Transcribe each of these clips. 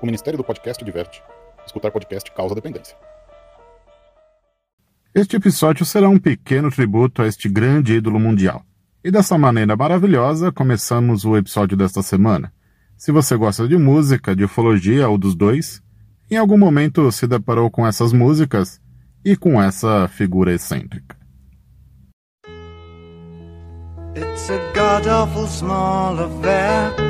O Ministério do Podcast diverte. Escutar podcast causa dependência. Este episódio será um pequeno tributo a este grande ídolo mundial. E dessa maneira maravilhosa, começamos o episódio desta semana. Se você gosta de música, de ufologia ou dos dois, em algum momento se deparou com essas músicas e com essa figura excêntrica. It's a god awful small affair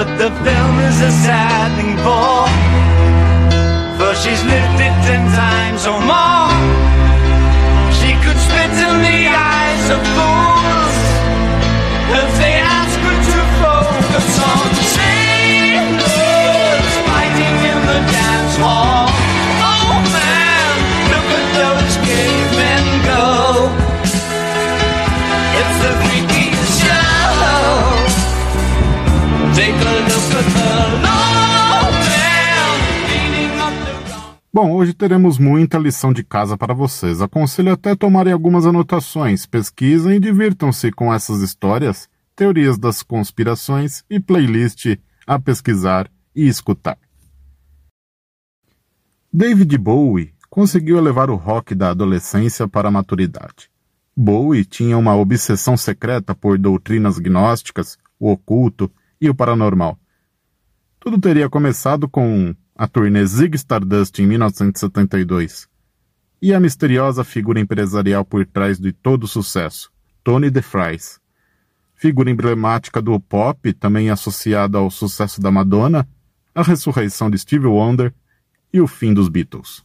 But the film is a sad thing Bom, hoje teremos muita lição de casa para vocês. Aconselho até tomarem algumas anotações, pesquisem e divirtam-se com essas histórias, teorias das conspirações e playlist a pesquisar e escutar. David Bowie conseguiu elevar o rock da adolescência para a maturidade. Bowie tinha uma obsessão secreta por doutrinas gnósticas, o oculto e o paranormal. Tudo teria começado com a turnê Zig Stardust em 1972 e a misteriosa figura empresarial por trás de todo o sucesso, Tony DeFries. Figura emblemática do pop, também associada ao sucesso da Madonna, a ressurreição de Stevie Wonder e o fim dos Beatles.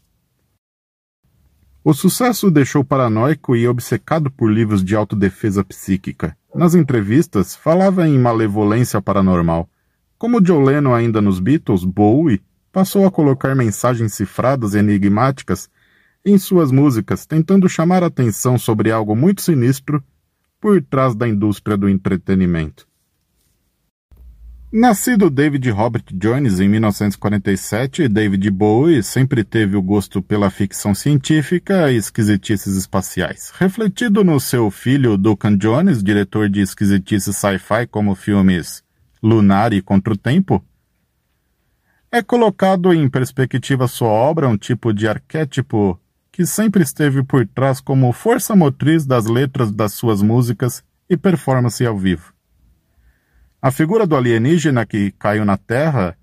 O sucesso o deixou paranoico e obcecado por livros de autodefesa psíquica. Nas entrevistas, falava em malevolência paranormal. Como Joe Lennon ainda nos Beatles, Bowie passou a colocar mensagens cifradas enigmáticas em suas músicas, tentando chamar a atenção sobre algo muito sinistro por trás da indústria do entretenimento. Nascido David Robert Jones em 1947, David Bowie sempre teve o gosto pela ficção científica e esquisitices espaciais. Refletido no seu filho Duncan Jones, diretor de esquisitices sci-fi como filmes Lunar e Contra o Tempo, é colocado em perspectiva sua obra um tipo de arquétipo que sempre esteve por trás como força motriz das letras das suas músicas e performance ao vivo. A figura do alienígena que caiu na Terra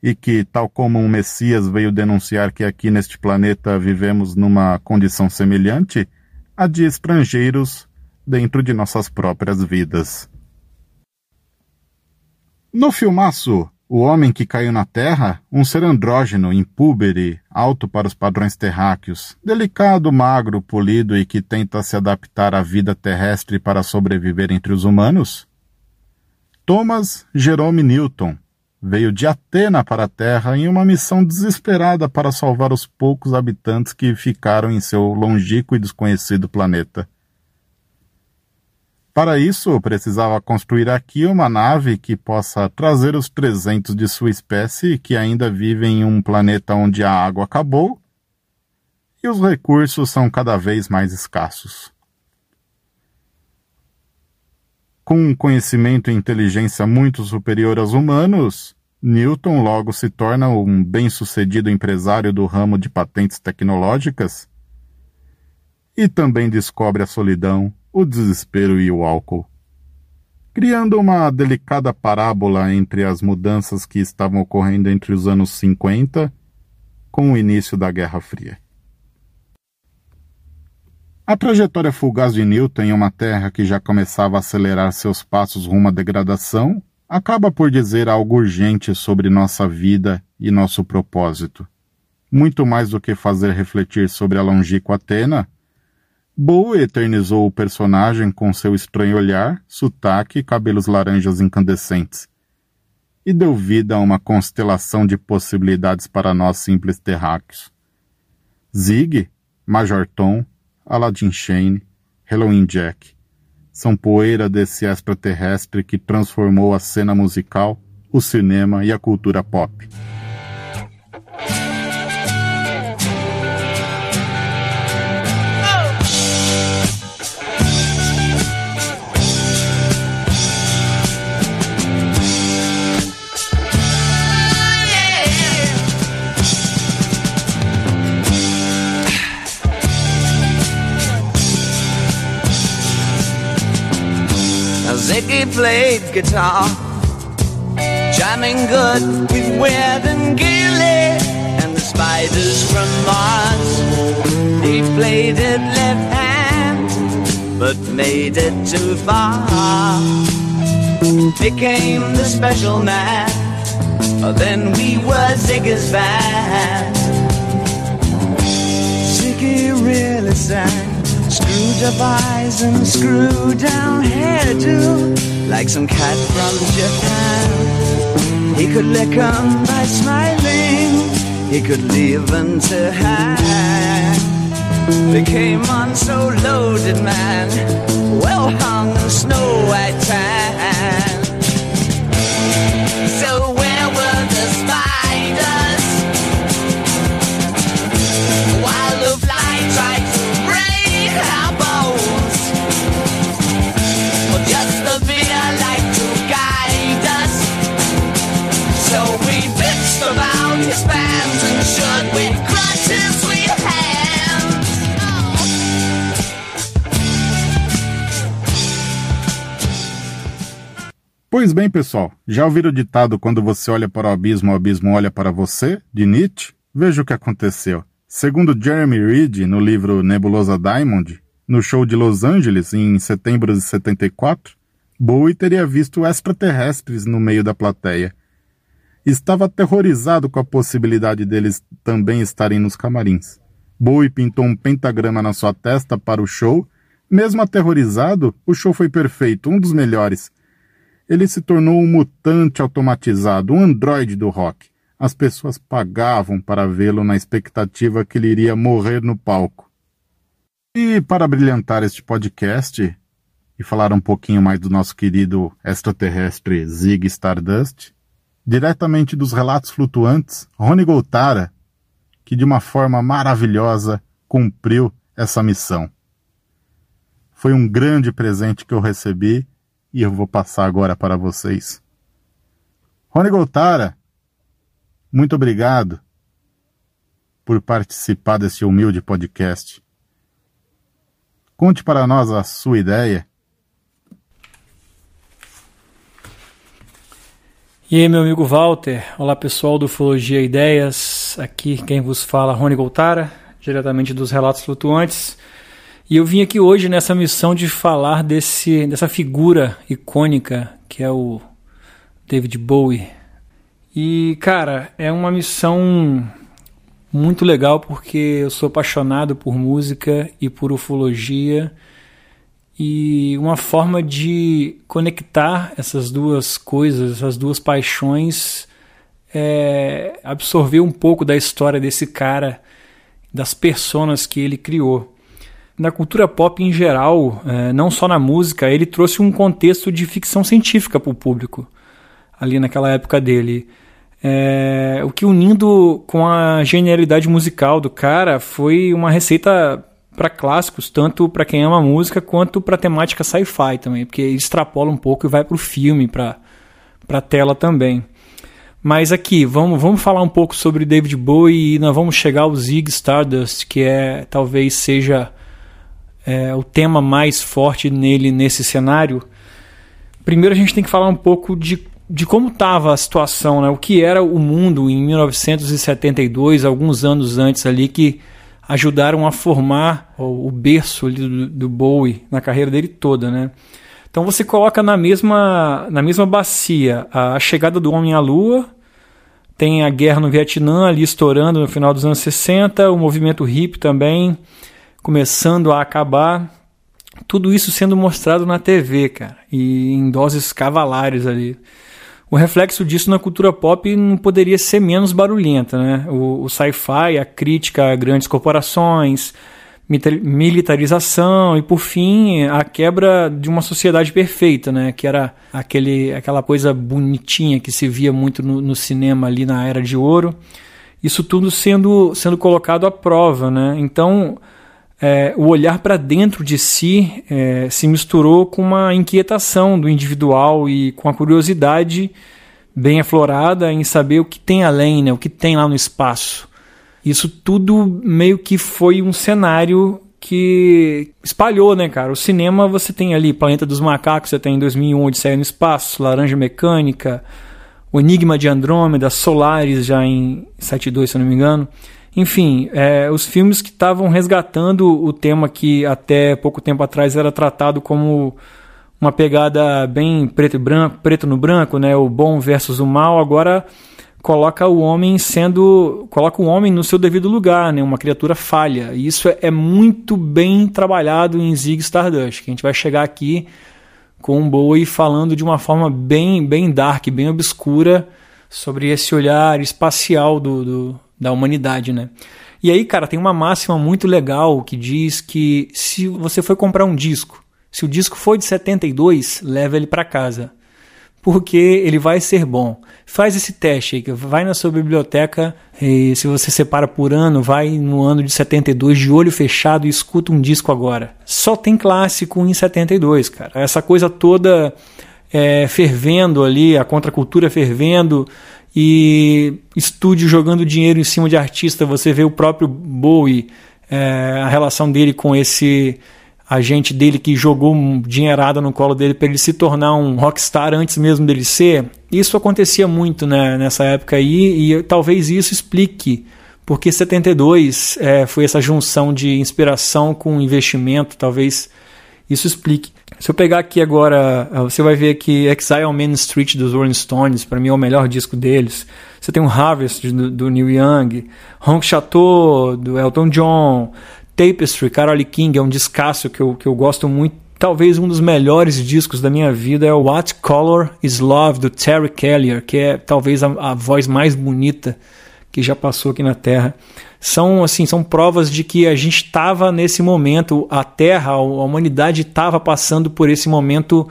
e que, tal como um Messias veio denunciar que aqui neste planeta vivemos numa condição semelhante à de estrangeiros dentro de nossas próprias vidas. No filmaço O Homem que Caiu na Terra, um ser andrógeno, impúbere, alto para os padrões terráqueos, delicado, magro, polido e que tenta se adaptar à vida terrestre para sobreviver entre os humanos, Thomas Jerome Newton veio de Atena para a Terra em uma missão desesperada para salvar os poucos habitantes que ficaram em seu longínquo e desconhecido planeta. Para isso, precisava construir aqui uma nave que possa trazer os 300 de sua espécie que ainda vivem em um planeta onde a água acabou e os recursos são cada vez mais escassos. Com um conhecimento e inteligência muito superior aos humanos, Newton logo se torna um bem-sucedido empresário do ramo de patentes tecnológicas e também descobre a solidão, o desespero e o álcool, criando uma delicada parábola entre as mudanças que estavam ocorrendo entre os anos 50 com o início da Guerra Fria. A trajetória fugaz de Newton em uma terra que já começava a acelerar seus passos rumo à degradação acaba por dizer algo urgente sobre nossa vida e nosso propósito. Muito mais do que fazer refletir sobre a longínqua Atena, Bowie eternizou o personagem com seu estranho olhar, sotaque e cabelos laranjas incandescentes. e deu vida a uma constelação de possibilidades para nós simples terráqueos. Zig, Major Tom, Aladdin Shane, Halloween Jack são poeira desse extraterrestre que transformou a cena musical, o cinema e a cultura pop. Ziggy played guitar, jamming good with Weird and Gilly and the spiders from Mars. He played it left hand, but made it too far. Became the special man, oh, then we were Ziggy's band. Ziggy really sang Eyes and screw down hairdo Like some cat from Japan. He could lick 'em by smiling. He could leave them to hang. They came on so loaded, man. Well hung snow white tan Pois bem, pessoal, já ouviram o ditado quando você olha para o abismo, o abismo olha para você, de Nietzsche? Veja o que aconteceu. Segundo Jeremy Reed, no livro Nebulosa Diamond, no show de Los Angeles, em setembro de 74, Bowie teria visto extraterrestres no meio da plateia. Estava aterrorizado com a possibilidade deles também estarem nos camarins. Bowie pintou um pentagrama na sua testa para o show. Mesmo aterrorizado, o show foi perfeito, um dos melhores. Ele se tornou um mutante automatizado, um androide do rock. As pessoas pagavam para vê-lo na expectativa que ele iria morrer no palco. E para brilhantar este podcast e falar um pouquinho mais do nosso querido extraterrestre Zig Stardust, diretamente dos relatos flutuantes, Rony Goltara, que de uma forma maravilhosa cumpriu essa missão. Foi um grande presente que eu recebi e eu vou passar agora para vocês. Rony Goltara, muito obrigado por participar desse humilde podcast. Conte para nós a sua ideia. E aí, meu amigo Walter. Olá, pessoal do Ufologia Ideias. Aqui quem vos fala, Rony Goltara, diretamente dos Relatos Flutuantes. E eu vim aqui hoje nessa missão de falar desse, dessa figura icônica que é o David Bowie. E, cara, é uma missão muito legal porque eu sou apaixonado por música e por ufologia e uma forma de conectar essas duas coisas, essas duas paixões, é absorver um pouco da história desse cara, das personas que ele criou. Na cultura pop em geral, é, não só na música, ele trouxe um contexto de ficção científica para o público, ali naquela época dele. É, o que unindo com a genialidade musical do cara foi uma receita para clássicos, tanto para quem ama música quanto para temática sci-fi também, porque extrapola um pouco e vai para o filme, para a tela também. Mas aqui, vamos, vamos falar um pouco sobre David Bowie e nós vamos chegar ao Zig Stardust, que é talvez seja é, o tema mais forte nele nesse cenário. Primeiro a gente tem que falar um pouco de, de como estava a situação, né? o que era o mundo em 1972, alguns anos antes ali, que ajudaram a formar o, o berço do, do, Bowie na carreira dele toda, né? Então você coloca na mesma, na mesma bacia a chegada do homem à lua, tem a guerra no Vietnã ali estourando no final dos anos 60, o movimento hippie também começando a acabar, tudo isso sendo mostrado na TV, cara, e em doses cavalares ali. o reflexo disso na cultura pop não poderia ser menos barulhenta, né? O, o sci-fi, a crítica a grandes corporações, militarização e por fim a quebra de uma sociedade perfeita, né? Que era aquele, aquela coisa bonitinha que se via muito no, no cinema ali na era de ouro. Isso tudo sendo sendo colocado à prova, né? Então é, o olhar para dentro de si é, se misturou com uma inquietação do individual e com a curiosidade bem aflorada em saber o que tem além, né? O que tem lá no espaço. Isso tudo meio que foi um cenário que espalhou, né, cara? O cinema você tem ali Planeta dos Macacos, você tem em 2001 Odisseia no Espaço, Laranja Mecânica, O Enigma de Andrômeda, Solaris já em 72, se não me engano. Enfim, é, os filmes que estavam resgatando o tema que até pouco tempo atrás era tratado como uma pegada bem preto e branco, preto no branco, né? O bom versus o mal, agora coloca o homem sendo coloca o homem no seu devido lugar, né? Uma criatura falha. E isso é muito bem trabalhado em Zig Stardust, que a gente vai chegar aqui com um Bowie falando de uma forma bem bem dark, bem obscura sobre esse olhar espacial do, do da humanidade, né? E aí, cara, tem uma máxima muito legal que diz que se você for comprar um disco, se o disco for de 72, leva ele para casa porque ele vai ser bom. Faz esse teste aí, vai na sua biblioteca e se você separa por ano, vai no ano de 72 de olho fechado e escuta um disco agora. Só tem clássico em 72, cara. Essa coisa toda é, fervendo ali, a contracultura fervendo e estúdio jogando dinheiro em cima de artista. Você vê o próprio Bowie, é, a relação dele com esse agente dele que jogou dinheirada no colo dele para ele se tornar um rockstar antes mesmo dele ser. Isso acontecia muito né, nessa época aí e talvez isso explique porque 72 é, foi essa junção de inspiração com investimento, talvez isso explique. Se eu pegar aqui agora, você vai ver que Exile on Main Street dos Rolling Stones, para mim é o melhor disco deles. Você tem o Harvest do, do Neil Young, Honk Chateau do Elton John, Tapestry, Carole King, é um descasso que eu, que eu gosto muito. Talvez um dos melhores discos da minha vida é o What Color Is Love, do Terry Kellier, que é talvez a, a voz mais bonita que já passou aqui na Terra. São assim, são provas de que a gente estava nesse momento, a Terra, a humanidade estava passando por esse momento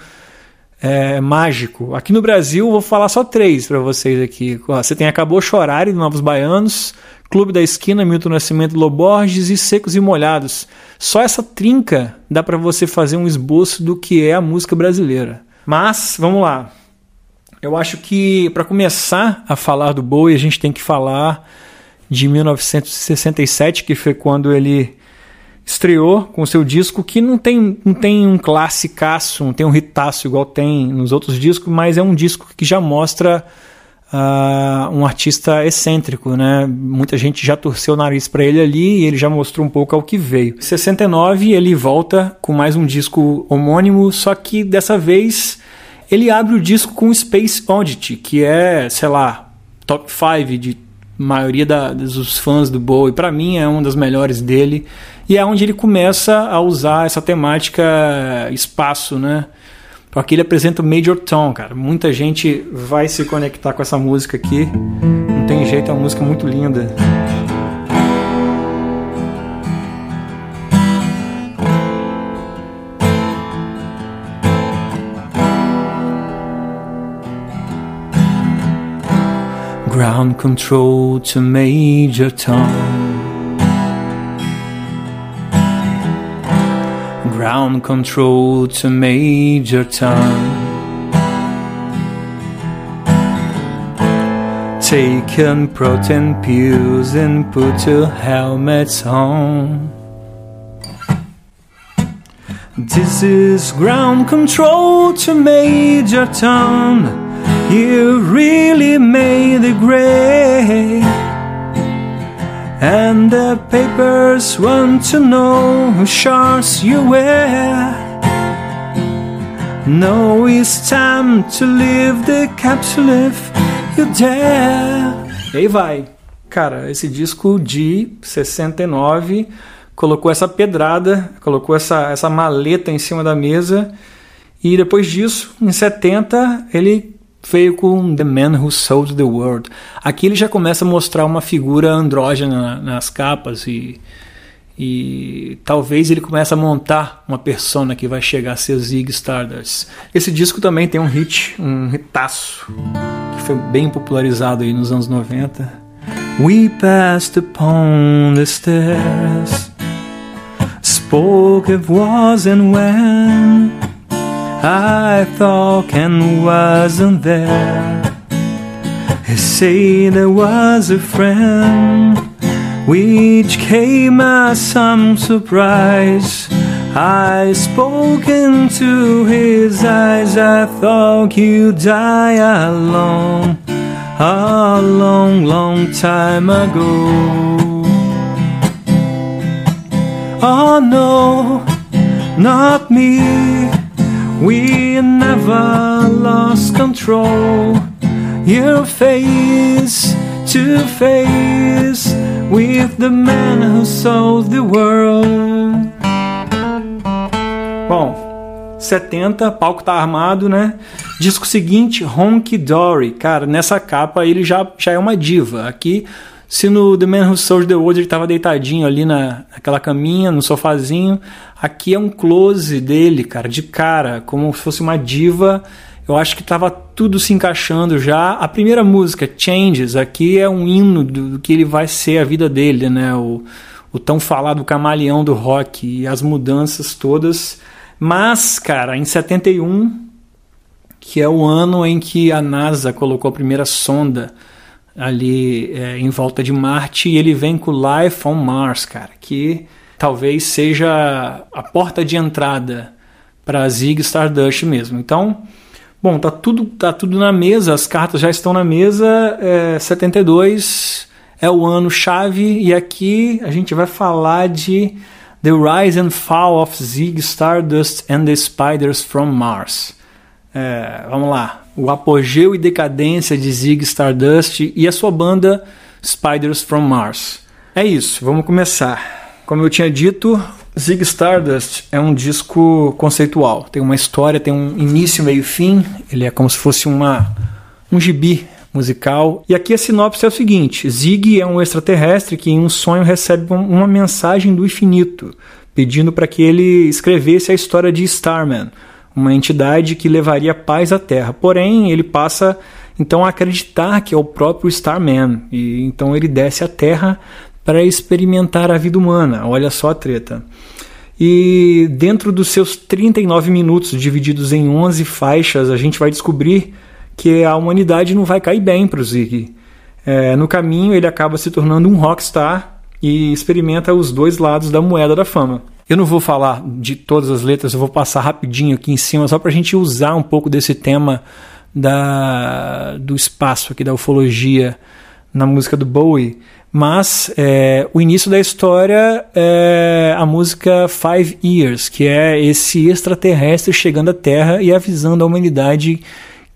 é, mágico. Aqui no Brasil, vou falar só três para vocês aqui. Você tem Acabou Chorar, de Novos Baianos, Clube da Esquina, Milton Nascimento Loborges e Secos e Molhados. Só essa trinca dá para você fazer um esboço do que é a música brasileira. Mas, vamos lá. Eu acho que para começar a falar do Bowie, a gente tem que falar de 1967, que foi quando ele estreou com seu disco, que não tem, não tem um classicaço, não tem um hitaço igual tem nos outros discos, mas é um disco que já mostra uh, um artista excêntrico, né? Muita gente já torceu o nariz para ele ali e ele já mostrou um pouco ao que veio. Em 69 ele volta com mais um disco homônimo, só que dessa vez ele abre o disco com Space Oddity, que é, sei lá, top 5 de maioria da, dos fãs do Bowie. Para mim é uma das melhores dele e é onde ele começa a usar essa temática espaço, né? Porque ele apresenta o Major Tom, cara. Muita gente vai se conectar com essa música aqui. Não tem jeito, é uma música muito linda. Ground control to Major Tom. ground control to Major Tom. Taken protein pills and put your helmets on. This is ground control to Major Tom. You really made it great. And the papers want to know who shorts you wear. No, it's time to leave the capsule if you dare. E aí vai. Cara, esse disco de 69 colocou essa pedrada, colocou essa, essa maleta em cima da mesa. E depois disso, em 70, ele veio com The Man Who Sold the World. Aqui ele já começa a mostrar uma figura andrógena nas capas e, e talvez ele comece a montar uma persona que vai chegar a ser Zig Stardust. Esse disco também tem um hit, um hitaço, que foi bem popularizado aí nos anos 90. We passed upon the stairs, spoke of was and when I thought Ken wasn't there. He said there was a friend, which came as some surprise. I spoke into his eyes, I thought you'd die alone a long, long time ago. Oh no, not me. We never lost control. Your face to face with the man who sold the world. Bom, 70, palco tá armado, né? Disco seguinte, Honky Dory. Cara, nessa capa ele já, já é uma diva. Aqui, se no The Man Who Sold the World ele tava deitadinho ali na, naquela caminha, no sofazinho, aqui é um close dele, cara, de cara, como se fosse uma diva. Eu acho que tava tudo se encaixando já. A primeira música, Changes, aqui é um hino do, do que ele vai ser a vida dele, né? O, o tão falado camaleão do rock e as mudanças todas. Mas, cara, em 71 que é o ano em que a NASA colocou a primeira sonda ali é, em volta de Marte e ele vem com Life on Mars, cara, que talvez seja a porta de entrada para Zig Stardust mesmo. Então, bom, tá tudo tá tudo na mesa, as cartas já estão na mesa. É, 72 é o ano chave e aqui a gente vai falar de The Rise and Fall of Zig Stardust and the Spiders from Mars. É, vamos lá. O apogeu e decadência de Zig Stardust e a sua banda Spiders from Mars. É isso, vamos começar. Como eu tinha dito, Zig Stardust é um disco conceitual. Tem uma história, tem um início, meio e fim. Ele é como se fosse uma, um gibi musical. E aqui a sinopse é o seguinte: Zig é um extraterrestre que em um sonho recebe uma mensagem do infinito, pedindo para que ele escrevesse a história de Starman uma entidade que levaria paz à Terra. Porém, ele passa então a acreditar que é o próprio Starman e então ele desce à Terra para experimentar a vida humana. Olha só a treta. E dentro dos seus 39 minutos divididos em 11 faixas, a gente vai descobrir que a humanidade não vai cair bem para o Ziggy. É, no caminho, ele acaba se tornando um rockstar e experimenta os dois lados da moeda da fama. Eu não vou falar de todas as letras, eu vou passar rapidinho aqui em cima, só para a gente usar um pouco desse tema da, do espaço aqui, da ufologia na música do Bowie. Mas é, o início da história é a música Five Years, que é esse extraterrestre chegando à Terra e avisando a humanidade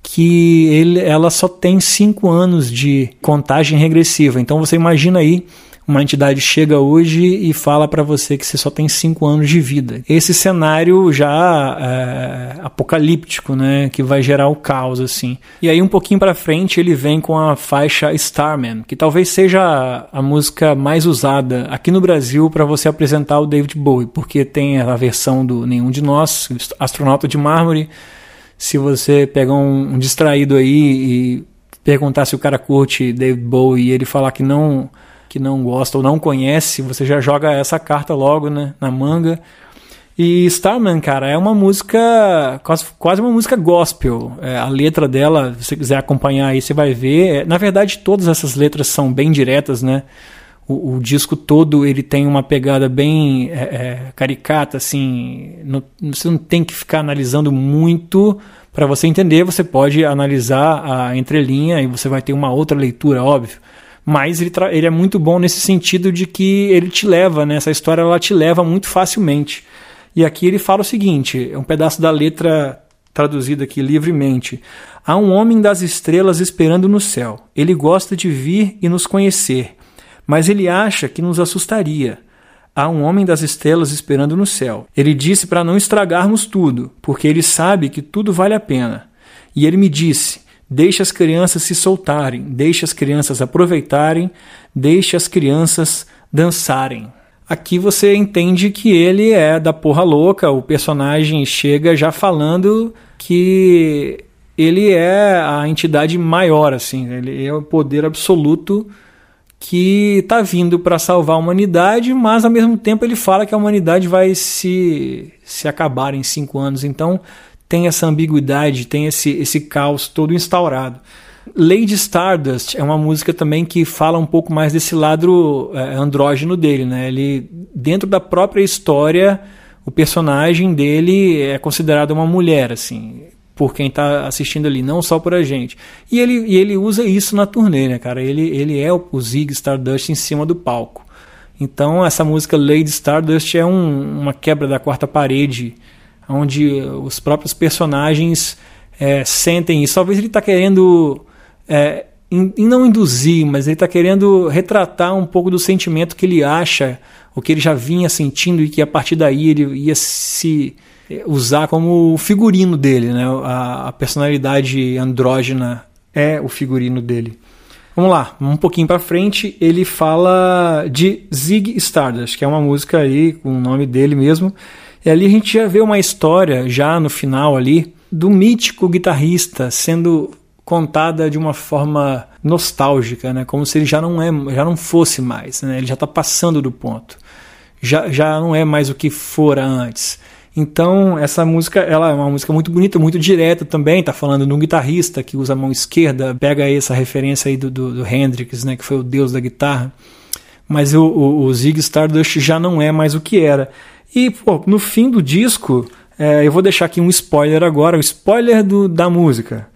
que ele, ela só tem cinco anos de contagem regressiva. Então você imagina aí uma entidade chega hoje e fala para você que você só tem cinco anos de vida. Esse cenário já é, apocalíptico, né, que vai gerar o caos assim. E aí um pouquinho para frente ele vem com a faixa Starman, que talvez seja a música mais usada aqui no Brasil para você apresentar o David Bowie, porque tem a versão do Nenhum de Nós, Astronauta de Mármore. Se você pegar um, um distraído aí e perguntar se o cara curte David Bowie e ele falar que não que não gosta ou não conhece, você já joga essa carta logo né, na manga. E Starman, cara, é uma música, quase, quase uma música gospel. É, a letra dela, se você quiser acompanhar aí, você vai ver. É, na verdade, todas essas letras são bem diretas, né? O, o disco todo ele tem uma pegada bem é, é caricata, assim. Você não tem que ficar analisando muito para você entender. Você pode analisar a entrelinha e você vai ter uma outra leitura, óbvio mas ele, ele é muito bom nesse sentido de que ele te leva, né? Essa história ela te leva muito facilmente. E aqui ele fala o seguinte: é um pedaço da letra traduzida aqui livremente. Há um homem das estrelas esperando no céu. Ele gosta de vir e nos conhecer, mas ele acha que nos assustaria. Há um homem das estrelas esperando no céu. Ele disse para não estragarmos tudo, porque ele sabe que tudo vale a pena. E ele me disse: Deixe as crianças se soltarem, deixe as crianças aproveitarem, deixe as crianças dançarem. Aqui você entende que ele é da porra louca, o personagem chega já falando que ele é a entidade maior, assim, ele é o poder absoluto que está vindo para salvar a humanidade, mas ao mesmo tempo ele fala que a humanidade vai se, se acabar em cinco anos. Então tem essa ambiguidade, tem esse, esse caos todo instaurado. Lady Stardust é uma música também que fala um pouco mais desse lado é, andrógeno dele, né? Ele dentro da própria história, o personagem dele é considerado uma mulher, assim, por quem está assistindo ali, não só por a gente. E ele, e ele usa isso na turnê, né, cara? Ele, ele é o, o Zig Stardust em cima do palco. Então essa música Lady Stardust é um, uma quebra da quarta parede, onde os próprios personagens é, sentem isso. Talvez ele está querendo é, in, não induzir, mas ele está querendo retratar um pouco do sentimento que ele acha, o que ele já vinha sentindo e que a partir daí ele ia se usar como o figurino dele, né? A, a personalidade andrógena é o figurino dele. Vamos lá, um pouquinho para frente, ele fala de Zig Stardust, que é uma música aí com o nome dele mesmo. E ali a gente já vê uma história já no final ali do mítico guitarrista sendo contada de uma forma nostálgica, né? Como se ele já não é, já não fosse mais, né? Ele já está passando do ponto. Já, já não é mais o que fora antes. Então, essa música, ela é uma música muito bonita, muito direta também, tá falando de um guitarrista que usa a mão esquerda, pega aí essa referência aí do, do, do Hendrix, né, que foi o deus da guitarra. Mas o, o, o Zig Stardust já não é mais o que era. E, pô, no fim do disco, é, eu vou deixar aqui um spoiler agora, o spoiler do, da música.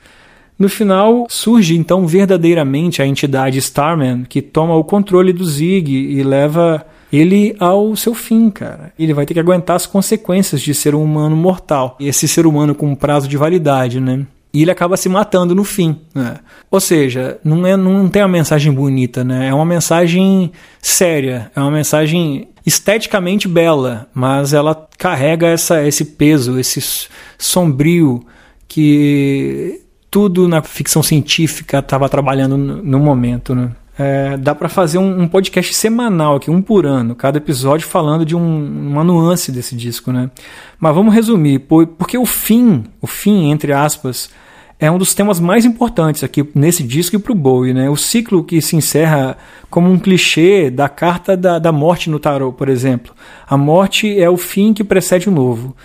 No final, surge então verdadeiramente a entidade Starman que toma o controle do Zig e leva ele ao seu fim, cara. Ele vai ter que aguentar as consequências de ser um humano mortal. E esse ser humano com um prazo de validade, né? E ele acaba se matando no fim. Né? Ou seja, não, é, não tem uma mensagem bonita, né? É uma mensagem séria, é uma mensagem esteticamente bela, mas ela carrega essa, esse peso, esse sombrio que tudo na ficção científica estava trabalhando no, momento, né? É, dá para fazer um, um, podcast semanal aqui, um por ano, cada episódio falando de um, uma nuance desse disco, né? Mas vamos resumir, porque o fim, o fim entre aspas, é um dos temas mais importantes aqui nesse disco e pro Bowie, né? O ciclo que se encerra como um clichê da carta da, da morte no tarot, por exemplo. A morte é o fim que precede o novo.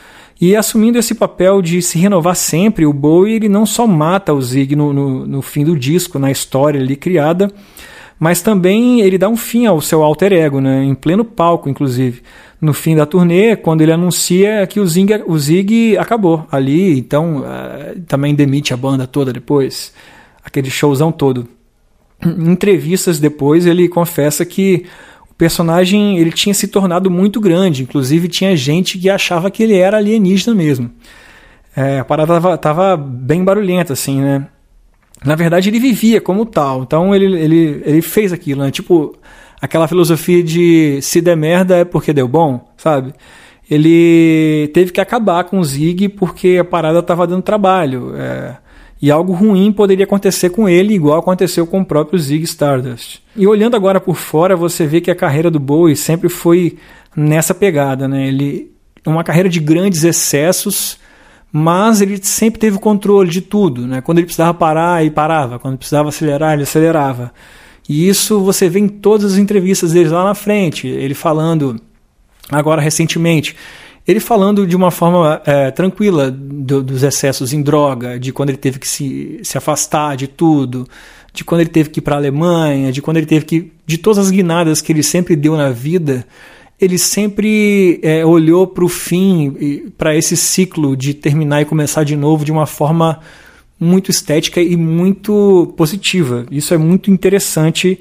E assumindo esse papel de se renovar sempre, o Bowie ele não só mata o Zig no, no, no fim do disco, na história ali criada, mas também ele dá um fim ao seu alter ego, né, em pleno palco, inclusive. No fim da turnê, quando ele anuncia que o Zig, o Zig acabou ali, então uh, também demite a banda toda depois, aquele showzão todo. Em entrevistas depois, ele confessa que personagem ele tinha se tornado muito grande, inclusive tinha gente que achava que ele era alienígena mesmo. É, a parada tava, tava, bem barulhenta, assim, né? Na verdade, ele vivia como tal, então ele, ele, ele fez aquilo, né? Tipo, aquela filosofia de se der merda é porque deu bom, sabe? Ele teve que acabar com o Zig porque a parada tava dando trabalho. É, e algo ruim poderia acontecer com ele, igual aconteceu com o próprio Zig Stardust. E olhando agora por fora, você vê que a carreira do Bowie sempre foi nessa pegada, né? Ele uma carreira de grandes excessos, mas ele sempre teve controle de tudo, né? Quando ele precisava parar, ele parava, quando precisava acelerar, ele acelerava. E isso você vê em todas as entrevistas dele lá na frente, ele falando agora recentemente ele falando de uma forma é, tranquila do, dos excessos em droga, de quando ele teve que se, se afastar de tudo, de quando ele teve que ir para a Alemanha, de quando ele teve que. de todas as guinadas que ele sempre deu na vida, ele sempre é, olhou para o fim, para esse ciclo de terminar e começar de novo de uma forma muito estética e muito positiva. Isso é muito interessante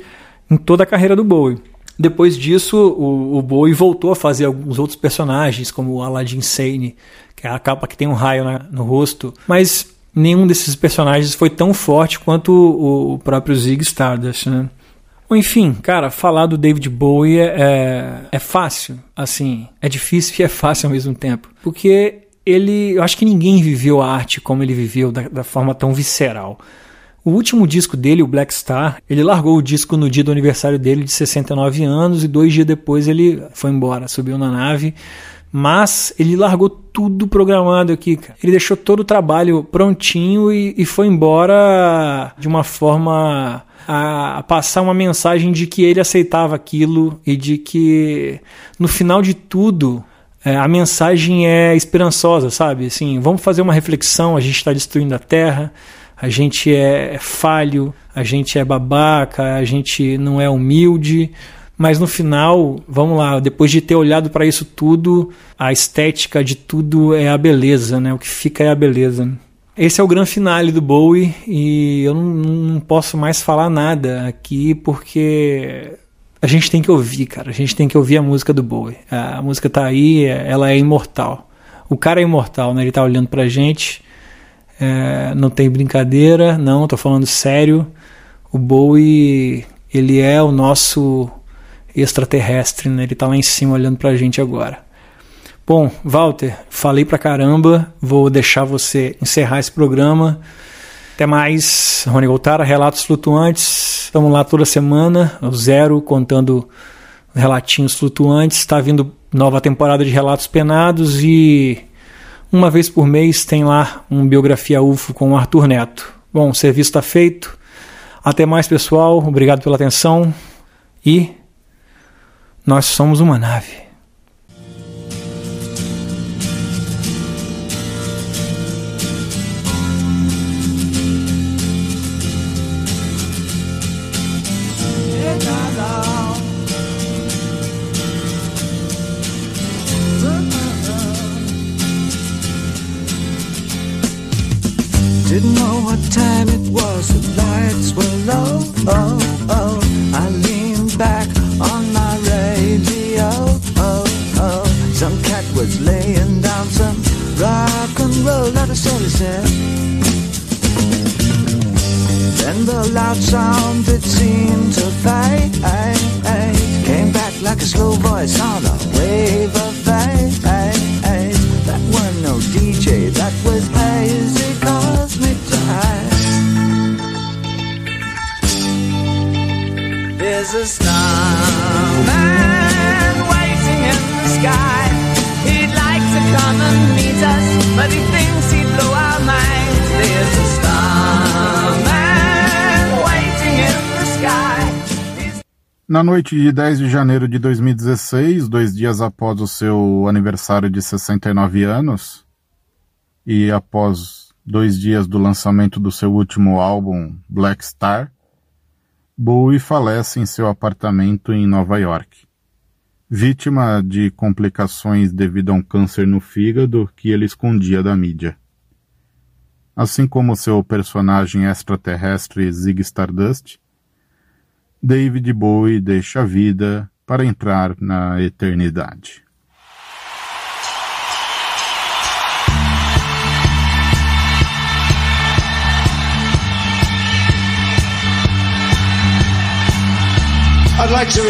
em toda a carreira do Bowie. Depois disso, o, o Bowie voltou a fazer alguns outros personagens, como o Aladdin Sane, que é a capa que tem um raio na, no rosto, mas nenhum desses personagens foi tão forte quanto o, o próprio Zig Stardust, né? Enfim, cara, falar do David Bowie é, é, é fácil, assim, é difícil e é fácil ao mesmo tempo, porque ele, eu acho que ninguém viveu a arte como ele viveu, da, da forma tão visceral. O último disco dele, o Black Star, ele largou o disco no dia do aniversário dele de 69 anos e dois dias depois ele foi embora, subiu na nave. Mas ele largou tudo programado aqui, cara. Ele deixou todo o trabalho prontinho e, e foi embora de uma forma a, passar uma mensagem de que ele aceitava aquilo e de que no final de tudo é, a mensagem é esperançosa, sabe? Assim, vamos fazer uma reflexão. A gente está destruindo a Terra, a gente é, é falho, a gente é babaca, a gente não é humilde. Mas no final, vamos lá, depois de ter olhado para isso tudo, a estética de tudo é a beleza, né? O que fica é a beleza. Esse é o grande finale do Bowie e eu não, não posso mais falar nada aqui porque a gente tem que ouvir, cara. A gente tem que ouvir a música do Bowie. A música tá aí, ela é imortal. O cara é imortal, né? Ele tá olhando pra gente. É, não tem brincadeira, não, tô falando sério. O Bowie, ele é o nosso extraterrestre, né? Ele tá lá em cima olhando pra gente agora. Bom, Walter, falei pra caramba, vou deixar você encerrar esse programa. Até mais, Rony Goltara, Relatos Flutuantes. Estamos lá toda semana, o zero, contando relatinhos flutuantes. Está vindo nova temporada de Relatos Penados e uma vez por mês tem lá um Biografia UFO com o Arthur Neto. Bom, o serviço está feito. Até mais, pessoal. Obrigado pela atenção. E nós somos uma nave. Oh, oh. I leaned back on my radio. Oh, oh. Some cat was laying down some rock and roll, not a soul. Then the loud sound that seemed to fade came back like a slow voice on wave There's a starman waiting in the sky. He'd like to come and meet us, but he thinks he'd blow our minds. There's a starman waiting in the sky. Na noite de 10 de janeiro de 2016, dois dias após o seu aniversário de 69 anos, e após dois dias do lançamento do seu último álbum, Black Star, Bowie falece em seu apartamento em Nova York, vítima de complicações devido a um câncer no fígado que ele escondia da mídia. Assim como seu personagem extraterrestre Zig Stardust, David Bowie deixa a vida para entrar na eternidade. I'd like to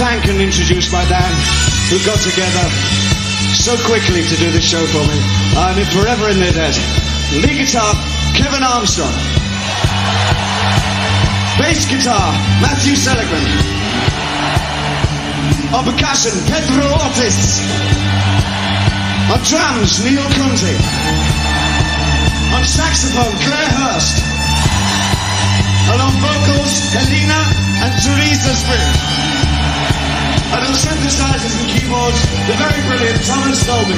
thank and introduce my band who got together so quickly to do this show for me. I'm forever in their debt. Lead guitar, Kevin Armstrong. Bass guitar, Matthew Seligman. On percussion, Pedro Ortiz. On drums, Neil Conte. On saxophone, Claire Hurst. And on vocals, Helena and Teresa Spring. And on synthesizers and keyboards, the very brilliant Thomas Dolby.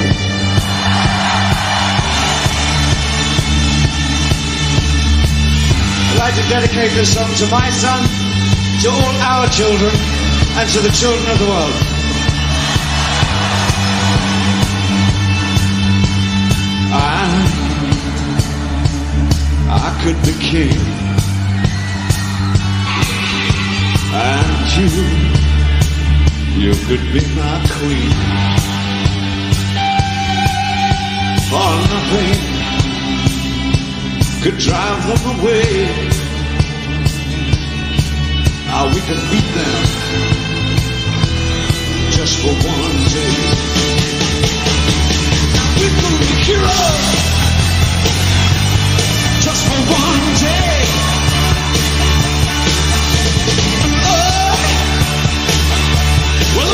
I'd like to dedicate this song to my son, to all our children, and to the children of the world. I, I could be king, and you, you could be my queen. For nothing could drive them away. Now we can beat them just for one day. We can be heroes just for one day.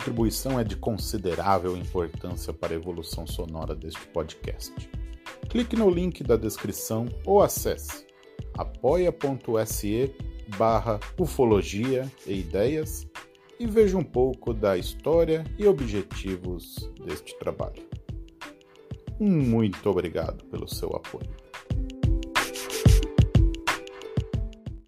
contribuição é de considerável importância para a evolução sonora deste podcast. Clique no link da descrição ou acesse apoia.se barra ufologia e ideias e veja um pouco da história e objetivos deste trabalho. Muito obrigado pelo seu apoio.